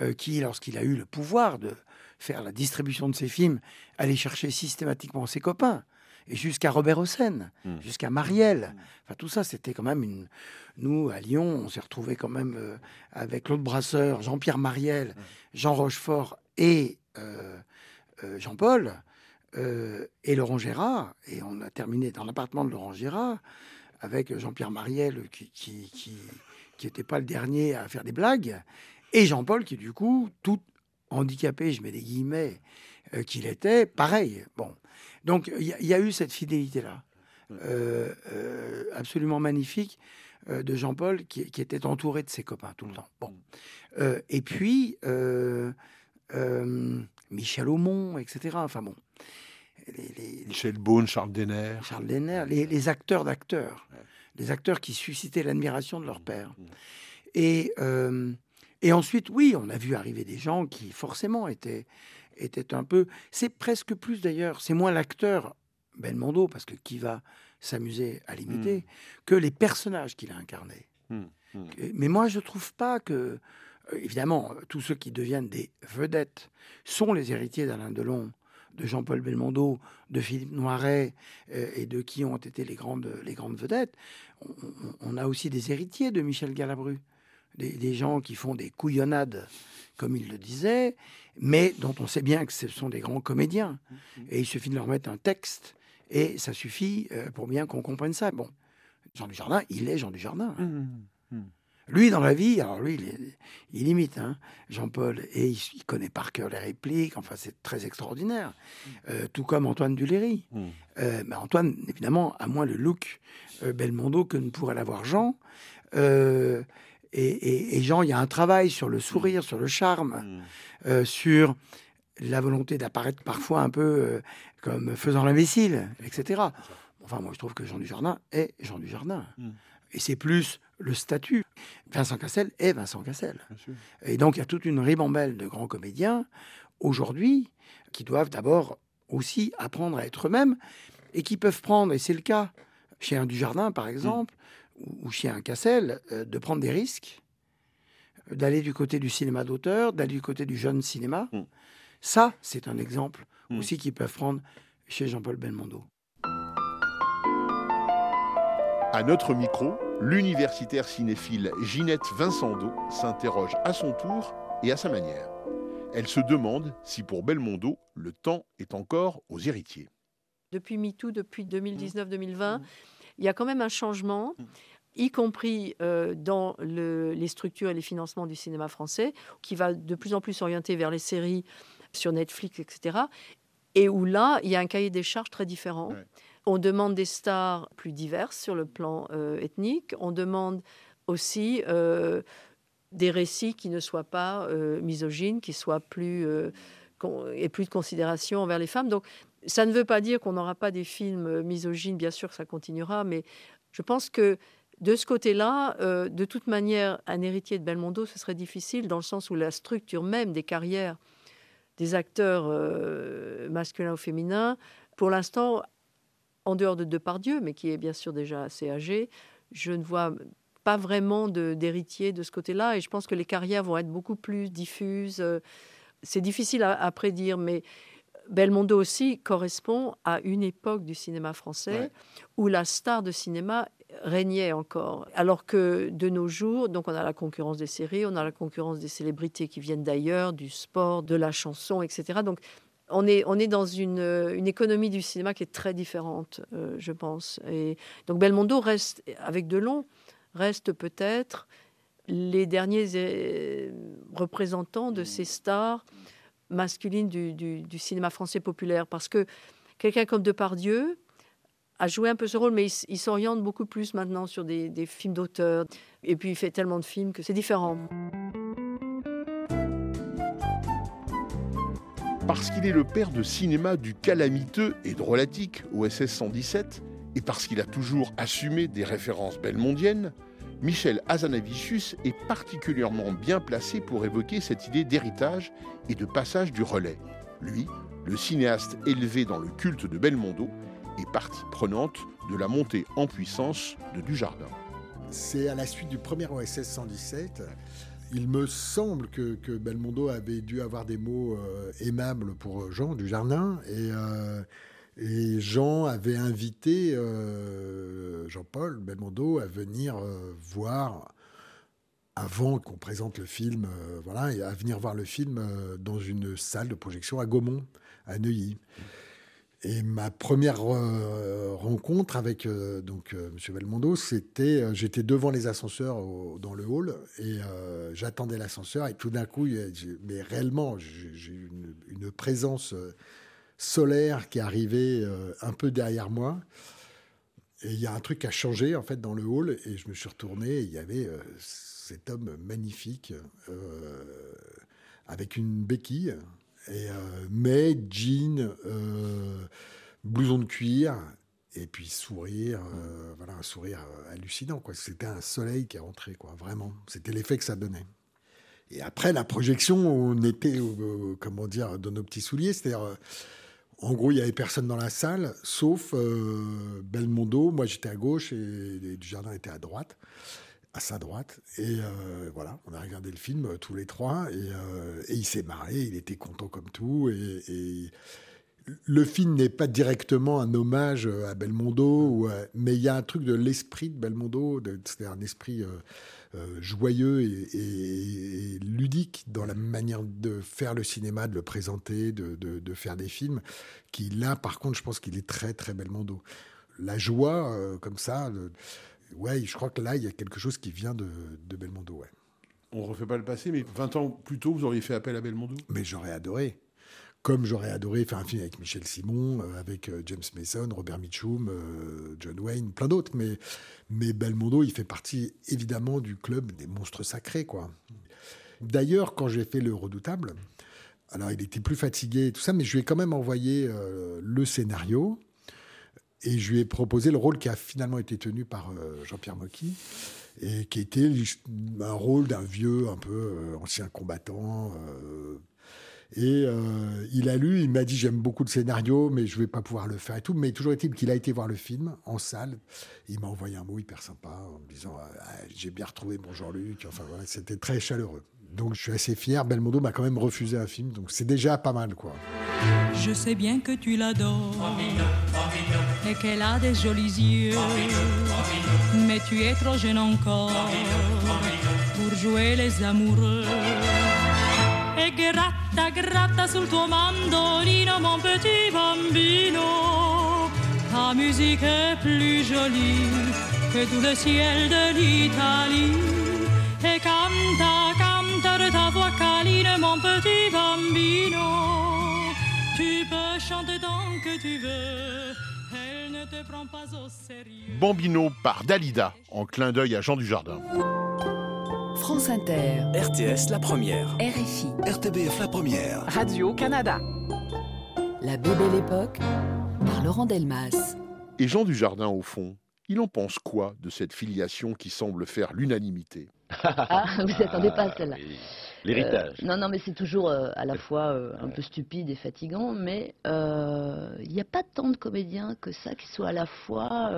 euh, qui, lorsqu'il a eu le pouvoir de faire la distribution de ses films, allait chercher systématiquement ses copains. Et jusqu'à Robert Hossein, Mm. jusqu'à Marielle. Enfin, tout ça, c'était quand même une. Nous, à Lyon, on s'est retrouvés quand même euh, avec Claude Brasseur, Jean-Pierre Marielle, Jean Rochefort et euh, euh, Jean-Paul et Laurent Gérard. Et on a terminé dans l'appartement de Laurent Gérard avec Jean-Pierre Marielle qui qui, qui, qui était pas le dernier à faire des blagues et Jean-Paul qui du coup tout handicapé, je mets des guillemets, qu'il était, pareil. Bon, donc il y, a- il y a eu cette fidélité là, euh, euh, absolument magnifique euh, de Jean-Paul qui, qui était entouré de ses copains tout le temps. Bon, Euh, et puis euh, euh, Michel Aumont, etc. Enfin bon, les- les- Michel Beaune, Charles Denner. Charles Denner, les, les acteurs d'acteurs, les acteurs qui suscitaient l'admiration de leur père. Et, euh, et ensuite, oui, on a vu arriver des gens qui forcément étaient, étaient un peu... C'est presque plus d'ailleurs, c'est moins l'acteur Belmondo, parce que qui va s'amuser à l'imiter, que les personnages qu'il a incarnés. Mm. Et- Mais moi, je trouve pas que, euh, évidemment, tous ceux qui deviennent des vedettes sont les héritiers d'Alain Delon, de Jean-Paul Belmondo, de Philippe Noiret euh, et de qui ont été les grandes, les grandes vedettes. On, on- on a aussi des héritiers de Michel Galabru, des, des gens qui font des couillonnades, comme il le disait, mais dont on sait bien que ce sont des grands comédiens. Et il suffit de leur mettre un texte et ça suffit euh, pour bien qu'on comprenne ça. Bon, Jean Dujardin, il est Jean Dujardin. Lui, dans la vie, alors lui, il, imite hein, Jean-Paul et il, connaît par cœur les répliques. Enfin, c'est très extraordinaire. Euh, tout comme Antoine Duléry. Mm. Euh, mais Antoine, évidemment, a moins le look euh, Belmondo que ne pourrait l'avoir Jean. Et, Jean, il y a un travail sur le sourire, sur le charme, mm. sur la volonté d'apparaître parfois un peu comme faisant l'imbécile, etc. Enfin, moi, je trouve que Jean Dujardin est Jean Dujardin. Mm. Et c'est plus le statut. Vincent Cassel est Vincent Cassel. Et donc, il y a toute une ribambelle de grands comédiens aujourd'hui qui doivent d'abord aussi apprendre à être eux-mêmes et qui peuvent prendre, et c'est le cas chez un Dujardin par exemple, ou chez un Cassel, euh, de prendre des risques, d'aller du côté du cinéma d'auteur, d'aller du côté du jeune cinéma. Mm. Ça, c'est un exemple mm. aussi qu'ils peuvent prendre chez Jean-Paul Belmondo. À notre micro, l'universitaire cinéphile Ginette Vincendo s'interroge à son tour et à sa manière. Elle se demande si pour Belmondo, le temps est encore aux héritiers. Depuis MeToo, depuis 2019-2020, il y a quand même un changement y compris euh, dans les structures et les financements du cinéma français, qui va de plus en plus s'orienter vers les séries sur Netflix, etc. Et où là, il y a un cahier des charges très différent. On demande des stars plus diverses sur le plan euh, ethnique. On demande aussi euh, des récits qui ne soient pas misogynes, qui soient plus et plus de considération envers les femmes. Donc, ça ne veut pas dire qu'on n'aura pas des films misogynes. Bien sûr, ça continuera, mais je pense que de ce côté-là, de toute manière, un héritier de Belmondo, ce serait difficile dans le sens où la structure même des carrières des acteurs masculins ou féminins, pour l'instant, en dehors de Depardieu, mais qui est bien sûr déjà assez âgé, je ne vois pas vraiment d'héritier de, ce côté-là. Et je pense que les carrières vont être beaucoup plus diffuses. C'est difficile à, prédire, mais Belmondo aussi correspond à une époque du cinéma français où la star de cinéma régnait encore. Alors que de nos jours, donc on a la concurrence des séries, on a la concurrence des célébrités qui viennent d'ailleurs, du sport, de la chanson, etc. Donc on est, on est dans une, une, économie du cinéma qui est très différente, euh, je pense. Et donc Belmondo reste, avec Delon, reste peut-être les derniers euh, représentants de ces stars masculines du, cinéma français populaire. Parce que quelqu'un comme Depardieu a joué un peu ce rôle, mais il, s'oriente beaucoup plus maintenant sur des, des films d'auteur. Et puis il fait tellement de films que c'est différent. Parce qu'il est le père de cinéma du calamiteux et drôlatique OSS 117, et parce qu'il a toujours assumé des références belmondiennes, Michel Azanavicius est particulièrement bien placé pour évoquer cette idée d'héritage et de passage du relais. Lui, le cinéaste élevé dans le culte de Belmondo, est partie prenante de la montée en puissance de Dujardin. C'est à la suite du premier OSS 117 il me semble que, Belmondo avait dû avoir des mots euh, aimables pour Jean Dujardin et, euh, et Jean avait invité euh, Jean-Paul Belmondo à venir voir avant qu'on présente le film, voilà, et à venir voir le film dans une salle de projection à Gaumont, à Neuilly. Et ma première euh, rencontre avec euh, donc euh, Monsieur Belmondo, c'était j'étais devant les ascenseurs dans le hall et j'attendais l'ascenseur et tout d'un coup, mais réellement, j'ai eu une, présence solaire qui est arrivée un peu derrière moi. Et il y a un truc qui a changé en fait dans le hall et je me suis retourné et il y avait cet homme magnifique avec une béquille et, euh, mais jean, euh, blouson de cuir, et puis sourire, euh, voilà, un sourire hallucinant. Quoi. C'était un soleil qui est rentré, quoi, vraiment. C'était l'effet que ça donnait. Et après la projection, on était, comment dire, dans nos petits souliers. C'est-à-dire, en gros, il y avait personne dans la salle, sauf Belmondo. Moi, j'étais à gauche et, Dujardin était à droite à sa droite. Et euh, voilà, on a regardé le film euh, tous les trois euh, et, il s'est marré, il était content comme tout. Et, le film n'est pas directement un hommage à Belmondo, mais il y a un truc de l'esprit de Belmondo, c'est un esprit joyeux et, ludique dans la manière de faire le cinéma, de le présenter, de, faire des films, qui là, par contre, je pense qu'il est très, très Belmondo. La joie, comme ça, ouais, je crois que là, il y a quelque chose qui vient de, de Belmondo, ouais. On refait pas le passé, mais 20 ans plus tôt, vous auriez fait appel à Belmondo? Mais j'aurais adoré. Comme j'aurais adoré faire un film avec Michel Simon, euh, avec euh, James Mason, Robert Mitchum, euh, John Wayne, plein d'autres. Mais, mais Belmondo, il fait partie évidemment du club des monstres sacrés, quoi. D'ailleurs, quand j'ai fait Le Redoutable, alors il était plus fatigué et tout ça, mais je lui ai quand même envoyé le scénario et je lui ai proposé le rôle qui a finalement été tenu par Jean-Pierre Mocky et qui était un rôle d'un vieux un peu ancien combattant et euh, il a lu, il m'a dit j'aime beaucoup le scénario, mais je vais pas pouvoir le faire et tout. Mais toujours est-il qu'il a été voir le film en salle. Il m'a envoyé un mot hyper sympa en me disant ah, j'ai bien retrouvé mon Jean-Luc. Enfin voilà, c'était très chaleureux. Donc je suis assez fier. Belmondo m'a quand même refusé un film, donc c'est déjà pas mal quoi. Je sais bien que tu l'adores et qu'elle a des jolis yeux, mais tu es trop jeune encore pour jouer les amoureux. E gratta, gratta sul tuo mandolino, mon petit bambino. Ta musique est plus jolie que tout le ciel de l'Italie. Et canta, canta de ta voix câline, mon petit bambino. Tu peux chanter tant que tu veux. Elle ne te prend pas au sérieux. Bambino par Dalida, en clin d'œil à Jean Dujardin. France Inter. RTS La Première. RFI. RTBF La Première. Radio-Canada. La bébé l'époque par Laurent Delmas. Et Jean Dujardin, au fond, il en pense quoi de cette filiation qui semble faire l'unanimité? Ah, vous attendez pas à celle-là. L'héritage. Euh, non, non, mais c'est toujours euh, à la fois euh, un peu stupide et fatigant, mais il n'y a pas tant de comédiens que ça qui soient à la fois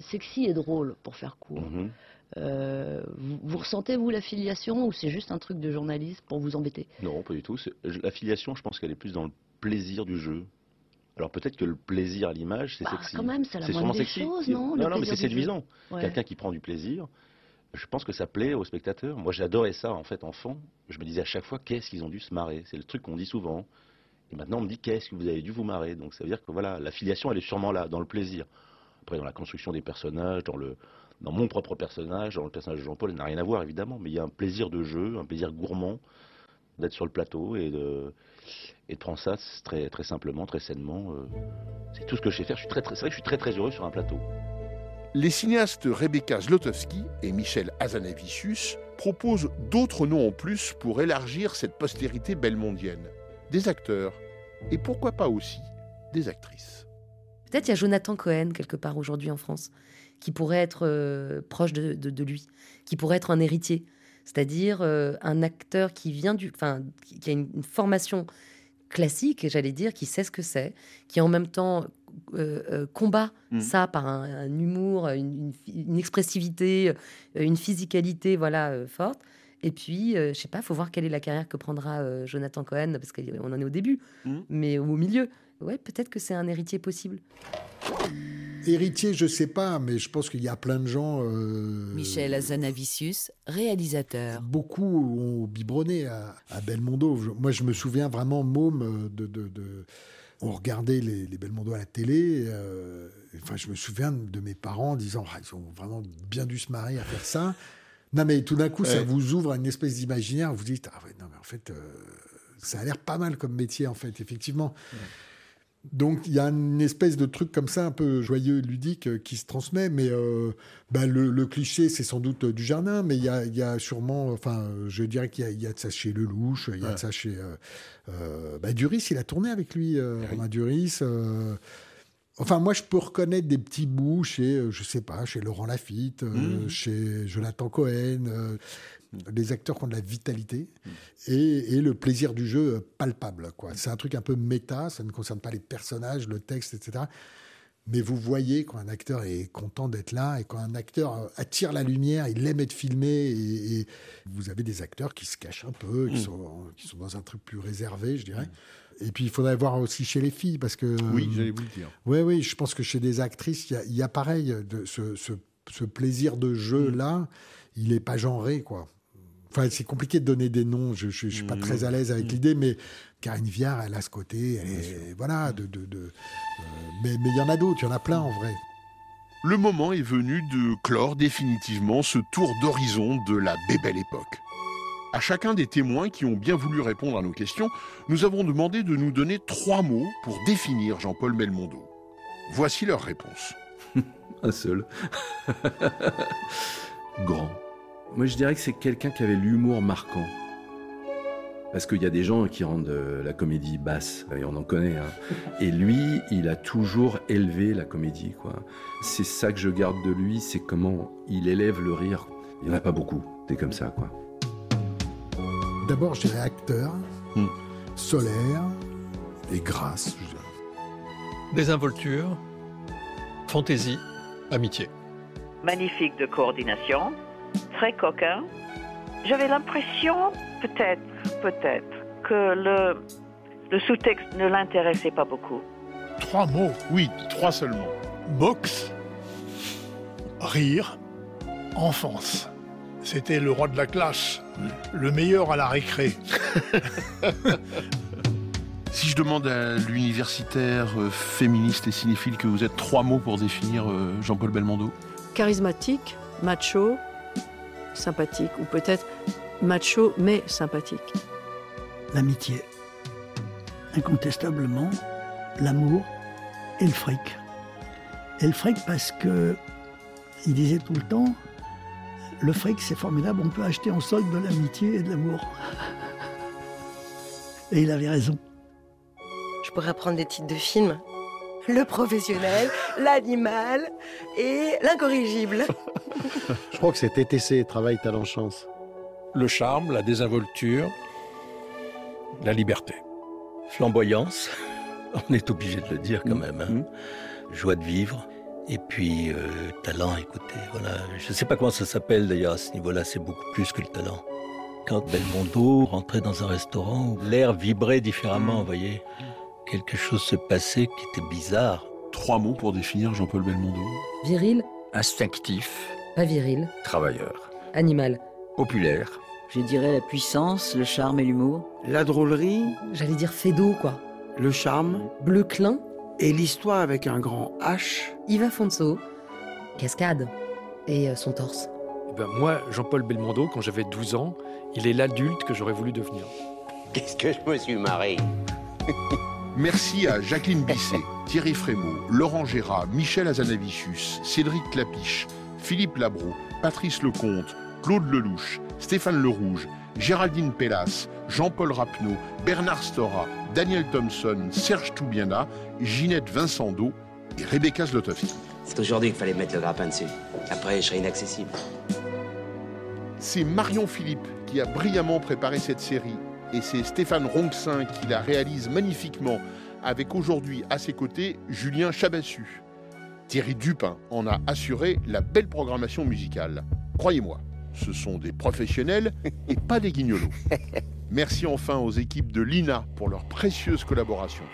sexy et drôle, pour faire court. Mhm. Euh, vous, ressentez, vous, l'affiliation ou c'est juste un truc de journaliste pour vous embêter? Non, pas du tout. L'affiliation, je pense qu'elle est plus dans le plaisir du jeu. Alors peut-être que le plaisir à l'image, c'est bah, sexy. quand même, c'est la moindre des choses, non Non, non, mais c'est séduisant. Quelqu'un qui prend du plaisir, je pense que ça plaît aux spectateurs. Moi, j'adorais ça, en fait, enfant. Je me disais à chaque fois, qu'est-ce qu'ils ont dû se marrer? C'est le truc qu'on dit souvent. Et maintenant, on me dit, qu'est-ce que vous avez dû vous marrer? Donc ça veut dire que voilà, l'affiliation, elle est sûrement là, dans le plaisir. Après, dans la construction des personnages, dans le, dans mon propre personnage, dans le personnage de Jean-Paul, il n'a rien à voir évidemment, mais il y a un plaisir de jeu, un plaisir gourmand d'être sur le plateau et de, et de prendre ça très, très simplement, très sainement. Euh, c'est tout ce que je sais faire. Je suis très, très, c'est vrai que je suis très très heureux sur un plateau. Les cinéastes Rebecca Zlotowski et Michel Hazanavicius proposent d'autres noms en plus pour élargir cette postérité belmondienne. Des acteurs et pourquoi pas aussi des actrices. Peut-être il y a Jonathan Cohen quelque part aujourd'hui en France qui pourrait être euh, proche de, lui, qui pourrait être un héritier, c'est-à-dire euh, un acteur qui vient du, enfin, qui a une, formation classique, j'allais dire, qui sait ce que c'est, qui en même temps euh, combat mmh. ça par un, humour, une, expressivité, une physicalité, voilà, forte. Et puis, je sais pas, faut voir quelle est la carrière que prendra Jonathan Cohen, parce qu'on en est au début, mmh. mais au milieu. Ouais, peut-être que c'est un héritier possible. Héritier, je sais pas, mais je pense qu'il y a plein de gens. Euh, Michel Azanavicius, réalisateur. Beaucoup ont biberonné à, Belmondo. moi, je me souviens vraiment, môme, euh, de. de, on regardait les, Belmondo à la télé. Euh, enfin, je me souviens de mes parents disant ah, ils ont vraiment bien dû se marier à faire ça. Non, mais tout d'un coup, ça vous ouvre une espèce d'imaginaire. Vous dites ah ouais, non, mais en fait, ça a l'air pas mal comme métier, en fait, effectivement. Donc il y a une espèce de truc comme ça, un peu joyeux, ludique, euh, qui se transmet. Mais euh, bah, le, cliché, c'est sans doute du jardin, mais il y a, sûrement, enfin, je dirais qu'il y, a de ça chez Lelouch, il y a de ça chez euh, bah, Duris. Il a tourné avec lui, Romain Duris. Enfin, moi, je peux reconnaître des petits bouts chez, je sais pas, chez Laurent Lafitte, mmh. chez Jonathan Cohen, les acteurs qui ont de la vitalité et, le plaisir du jeu palpable. Quoi. C'est un truc un peu méta, ça ne concerne pas les personnages, le texte, etc. Mais vous voyez quand un acteur est content d'être là et quand un acteur attire la lumière, il aime être filmé et, vous avez des acteurs qui se cachent un peu, qui, mm. sont, qui sont dans un truc plus réservé, je dirais. Mm. Et puis il faudrait voir aussi chez les filles parce que. Oui, j'allais vous le dire. Oui, oui, je pense que chez des actrices, il y, a pareil, de, ce, ce, plaisir de jeu-là, mm. il n'est pas genré, quoi. Enfin, c'est compliqué de donner des noms. Je, ne suis pas mmh. très à l'aise avec mmh. l'idée, mais Karine Viard, elle a ce côté. voilà, de, de, de euh, mais il y en a d'autres. Il y en a plein en vrai. le moment est venu de clore définitivement ce tour d'horizon de la bébelle époque. À chacun des témoins qui ont bien voulu répondre à nos questions, nous avons demandé de nous donner trois mots pour définir Jean-Paul Belmondo. Voici leur réponse. Un seul. Grand. Moi, je dirais que c'est quelqu'un qui avait l'humour marquant. Parce qu'il y a des gens qui rendent euh, la comédie basse, et on en connaît. Hein. Et lui, il a toujours élevé la comédie. quoi. C'est ça que je garde de lui, c'est comment il élève le rire. Il n'y en a pas beaucoup, c'est comme ça. quoi. D'abord, je dirais acteur, hmm. solaire et grâce. Désinvolture, fantaisie, amitié. Magnifique de coordination, très coquin. J'avais l'impression, peut-être, peut-être, que le, le sous-texte ne l'intéressait pas beaucoup. Trois mots Oui, trois seulement. Boxe, rire, enfance. C'était le roi de la classe, le meilleur à la récré. si je demande à l'universitaire euh, féministe et cinéphile que vous êtes trois mots pour définir euh, Jean-Paul Belmondo Charismatique, macho, sympathique, ou peut-être macho mais sympathique. L'amitié. Incontestablement, l'amour et le fric. Et le fric parce que il disait tout le temps, le fric c'est formidable, on peut acheter en solde de l'amitié et de l'amour. Et il avait raison. Je pourrais prendre des titres de films. Le professionnel, l'animal et l'incorrigible. Je crois que c'est TTC, Travail, Talent, Chance. Le charme, la désinvolture, la liberté. Flamboyance, on est obligé de le dire quand mmh. même. Hein. Mmh. Joie de vivre. Et puis, euh, talent, écoutez, voilà. Je ne sais pas comment ça s'appelle d'ailleurs à ce niveau-là, c'est beaucoup plus que le talent. Quand Belmondo rentrait dans un restaurant, l'air vibrait différemment, vous voyez. Quelque chose se passait qui était bizarre. Trois mots pour définir Jean-Paul Belmondo. Viril. Instinctif. Pas viril. Travailleur. Animal. Populaire. Je dirais la puissance, le charme et l'humour. La drôlerie. J'allais dire Fédo, quoi. Le charme. Bleu clin. Et l'histoire avec un grand H. Yves Fonso. Cascade. Et euh, son torse. Eh ben moi, Jean-Paul Belmondo, quand j'avais 12 ans, il est l'adulte que j'aurais voulu devenir. Qu'est-ce que je me suis marré Merci à Jacqueline Bisset, Thierry Frémaux, Laurent Gérard, Michel Azanavicius, Cédric Clapiche, Philippe Labro, Patrice Lecomte, Claude Lelouch, Stéphane Lerouge, Géraldine Pellas, Jean-Paul Rapneau, Bernard Stora, Daniel Thompson, Serge Toubiana, Ginette Vincendo et Rebecca Zlotowski. C'est aujourd'hui qu'il fallait mettre le grappin dessus. Après, je serai inaccessible. C'est Marion Philippe qui a brillamment préparé cette série et c'est Stéphane Ronxin qui la réalise magnifiquement avec aujourd'hui à ses côtés Julien Chabassu. Thierry Dupin en a assuré la belle programmation musicale. Croyez-moi, ce sont des professionnels et pas des guignolos. Merci enfin aux équipes de l'INA pour leur précieuse collaboration.